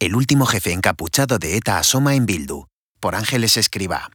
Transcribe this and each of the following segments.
El último jefe encapuchado de ETA asoma en Bildu, por Ángeles Escribá.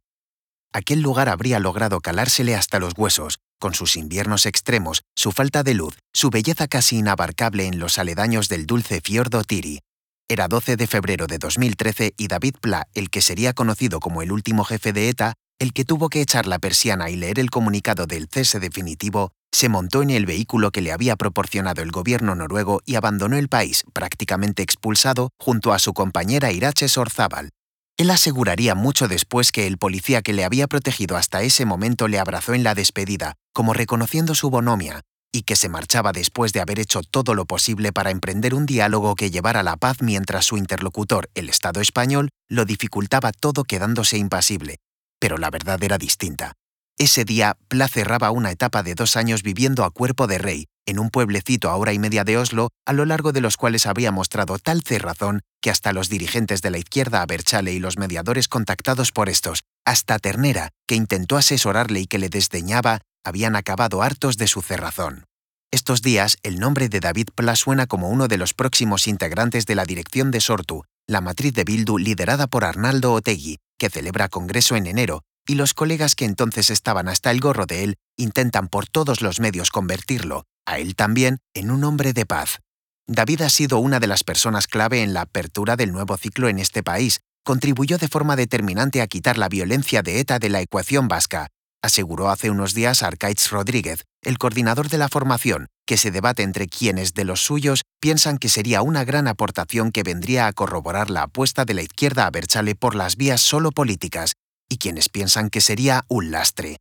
Aquel lugar habría logrado calársele hasta los huesos, con sus inviernos extremos, su falta de luz, su belleza casi inabarcable en los aledaños del dulce fiordo Tiri. Era 12 de febrero de 2013 y David Pla, el que sería conocido como el último jefe de ETA, el que tuvo que echar la persiana y leer el comunicado del cese definitivo, se montó en el vehículo que le había proporcionado el gobierno noruego y abandonó el país, prácticamente expulsado, junto a su compañera Irache Sorzábal. Él aseguraría mucho después que el policía que le había protegido hasta ese momento le abrazó en la despedida, como reconociendo su bonomia, y que se marchaba después de haber hecho todo lo posible para emprender un diálogo que llevara la paz mientras su interlocutor, el Estado español, lo dificultaba todo quedándose impasible. Pero la verdad era distinta. Ese día, Pla cerraba una etapa de dos años viviendo a cuerpo de rey, en un pueblecito a hora y media de Oslo, a lo largo de los cuales había mostrado tal cerrazón que hasta los dirigentes de la izquierda a Berchale y los mediadores contactados por estos, hasta Ternera, que intentó asesorarle y que le desdeñaba, habían acabado hartos de su cerrazón. Estos días, el nombre de David Pla suena como uno de los próximos integrantes de la dirección de Sortu, la matriz de Bildu liderada por Arnaldo Otegui, que celebra congreso en enero, y los colegas que entonces estaban hasta el gorro de él intentan por todos los medios convertirlo, a él también, en un hombre de paz. David ha sido una de las personas clave en la apertura del nuevo ciclo en este país, contribuyó de forma determinante a quitar la violencia de ETA de la ecuación vasca, aseguró hace unos días Arcaitz Rodríguez, el coordinador de la formación, que se debate entre quienes de los suyos piensan que sería una gran aportación que vendría a corroborar la apuesta de la izquierda a Berchale por las vías solo políticas y quienes piensan que sería un lastre.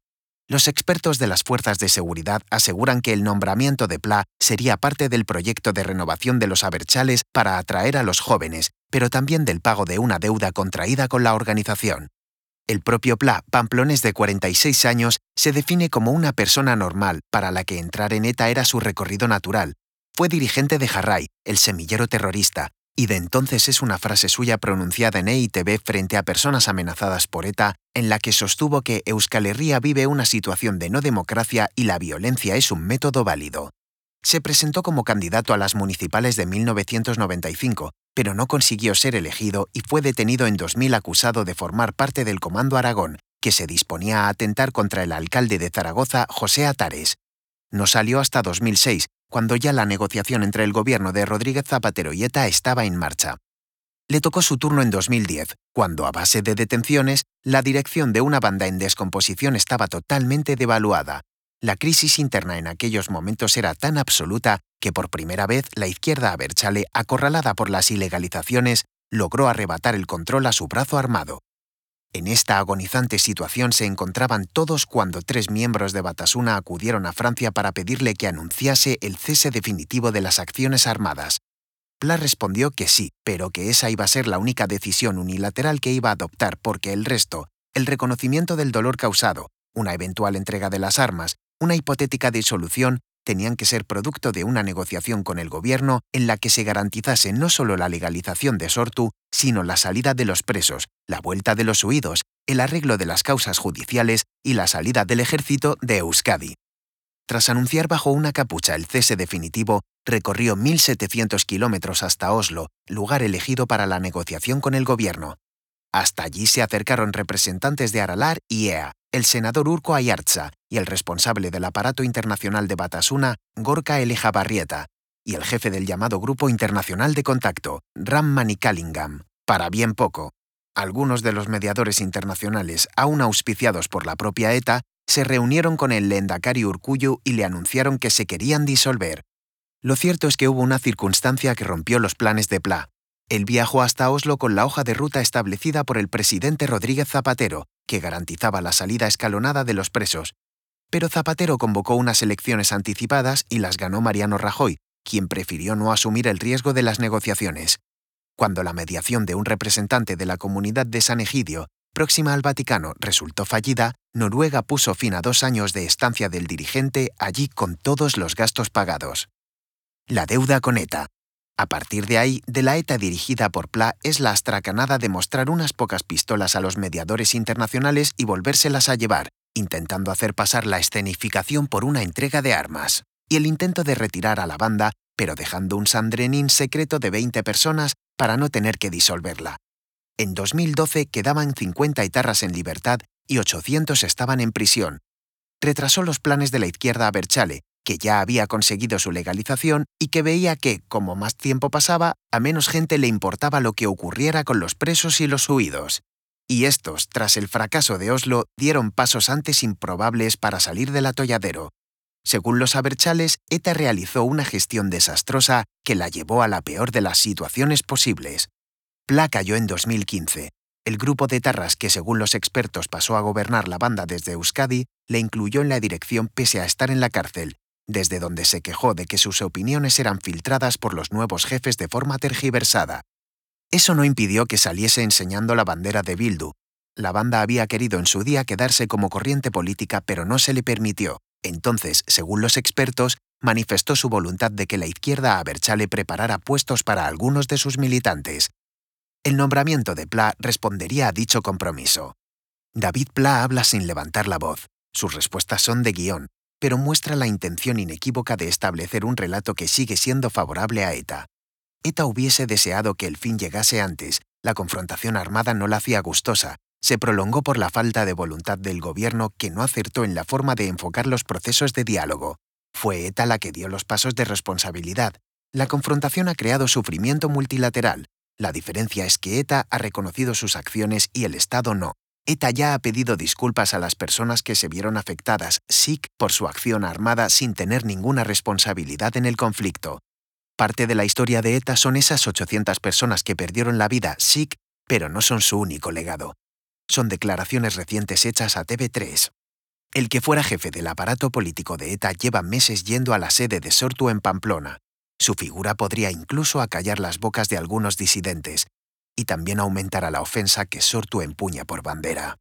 Los expertos de las fuerzas de seguridad aseguran que el nombramiento de Pla sería parte del proyecto de renovación de los Aberchales para atraer a los jóvenes, pero también del pago de una deuda contraída con la organización. El propio Pla, pamplones de 46 años, se define como una persona normal para la que entrar en ETA era su recorrido natural. Fue dirigente de Jarray, el semillero terrorista, y de entonces es una frase suya pronunciada en EITB frente a personas amenazadas por ETA, en la que sostuvo que Euskal Herria vive una situación de no democracia y la violencia es un método válido. Se presentó como candidato a las municipales de 1995, pero no consiguió ser elegido y fue detenido en 2000 acusado de formar parte del Comando Aragón, que se disponía a atentar contra el alcalde de Zaragoza, José Atares. No salió hasta 2006, cuando ya la negociación entre el gobierno de Rodríguez Zapatero y ETA estaba en marcha. Le tocó su turno en 2010, cuando a base de detenciones, la dirección de una banda en descomposición estaba totalmente devaluada. La crisis interna en aquellos momentos era tan absoluta que por primera vez la izquierda Aberchale, acorralada por las ilegalizaciones, logró arrebatar el control a su brazo armado. En esta agonizante situación se encontraban todos cuando tres miembros de Batasuna acudieron a Francia para pedirle que anunciase el cese definitivo de las acciones armadas. Pla respondió que sí, pero que esa iba a ser la única decisión unilateral que iba a adoptar porque el resto, el reconocimiento del dolor causado, una eventual entrega de las armas, una hipotética disolución, tenían que ser producto de una negociación con el gobierno en la que se garantizase no solo la legalización de Sortu, sino la salida de los presos, la vuelta de los huidos, el arreglo de las causas judiciales y la salida del ejército de Euskadi. Tras anunciar bajo una capucha el cese definitivo, recorrió 1.700 kilómetros hasta Oslo, lugar elegido para la negociación con el gobierno. Hasta allí se acercaron representantes de Aralar y EA, el senador Urko Ayartza y el responsable del aparato internacional de Batasuna, Gorka Eleja Barrieta, y el jefe del llamado Grupo Internacional de Contacto, Ram Manikalingam. Para bien poco, algunos de los mediadores internacionales, aún auspiciados por la propia ETA, se reunieron con el Lendakari Urkuyu y le anunciaron que se querían disolver. Lo cierto es que hubo una circunstancia que rompió los planes de Pla. Él viajó hasta Oslo con la hoja de ruta establecida por el presidente Rodríguez Zapatero, que garantizaba la salida escalonada de los presos. Pero Zapatero convocó unas elecciones anticipadas y las ganó Mariano Rajoy, quien prefirió no asumir el riesgo de las negociaciones. Cuando la mediación de un representante de la comunidad de San Egidio, próxima al Vaticano, resultó fallida, Noruega puso fin a dos años de estancia del dirigente allí con todos los gastos pagados. La deuda con ETA. A partir de ahí, de la ETA dirigida por Pla es la astracanada de mostrar unas pocas pistolas a los mediadores internacionales y volvérselas a llevar, intentando hacer pasar la escenificación por una entrega de armas. y el intento de retirar a la banda, pero dejando un Sandrenin secreto de 20 personas para no tener que disolverla. En 2012 quedaban 50 etarras en libertad y 800 estaban en prisión. Retrasó los planes de la izquierda a Berchale, que ya había conseguido su legalización y que veía que, como más tiempo pasaba, a menos gente le importaba lo que ocurriera con los presos y los huidos. Y estos, tras el fracaso de Oslo, dieron pasos antes improbables para salir del atolladero. Según los Aberchales, ETA realizó una gestión desastrosa que la llevó a la peor de las situaciones posibles. Pla cayó en 2015. El grupo de Tarras que según los expertos pasó a gobernar la banda desde Euskadi le incluyó en la dirección pese a estar en la cárcel, desde donde se quejó de que sus opiniones eran filtradas por los nuevos jefes de forma tergiversada. Eso no impidió que saliese enseñando la bandera de Bildu. La banda había querido en su día quedarse como corriente política, pero no se le permitió. Entonces, según los expertos, manifestó su voluntad de que la izquierda a Berchale preparara puestos para algunos de sus militantes. El nombramiento de Pla respondería a dicho compromiso. David Pla habla sin levantar la voz. Sus respuestas son de guion, pero muestra la intención inequívoca de establecer un relato que sigue siendo favorable a ETA. ETA hubiese deseado que el fin llegase antes, la confrontación armada no la hacía gustosa, se prolongó por la falta de voluntad del gobierno que no acertó en la forma de enfocar los procesos de diálogo. Fue ETA la que dio los pasos de responsabilidad. La confrontación ha creado sufrimiento multilateral. La diferencia es que ETA ha reconocido sus acciones y el Estado no. ETA ya ha pedido disculpas a las personas que se vieron afectadas, SIC, por su acción armada sin tener ninguna responsabilidad en el conflicto. Parte de la historia de ETA son esas 800 personas que perdieron la vida, SIC, pero no son su único legado son declaraciones recientes hechas a TV3. El que fuera jefe del aparato político de ETA lleva meses yendo a la sede de Sortu en Pamplona. Su figura podría incluso acallar las bocas de algunos disidentes y también aumentará la ofensa que Sortu empuña por bandera.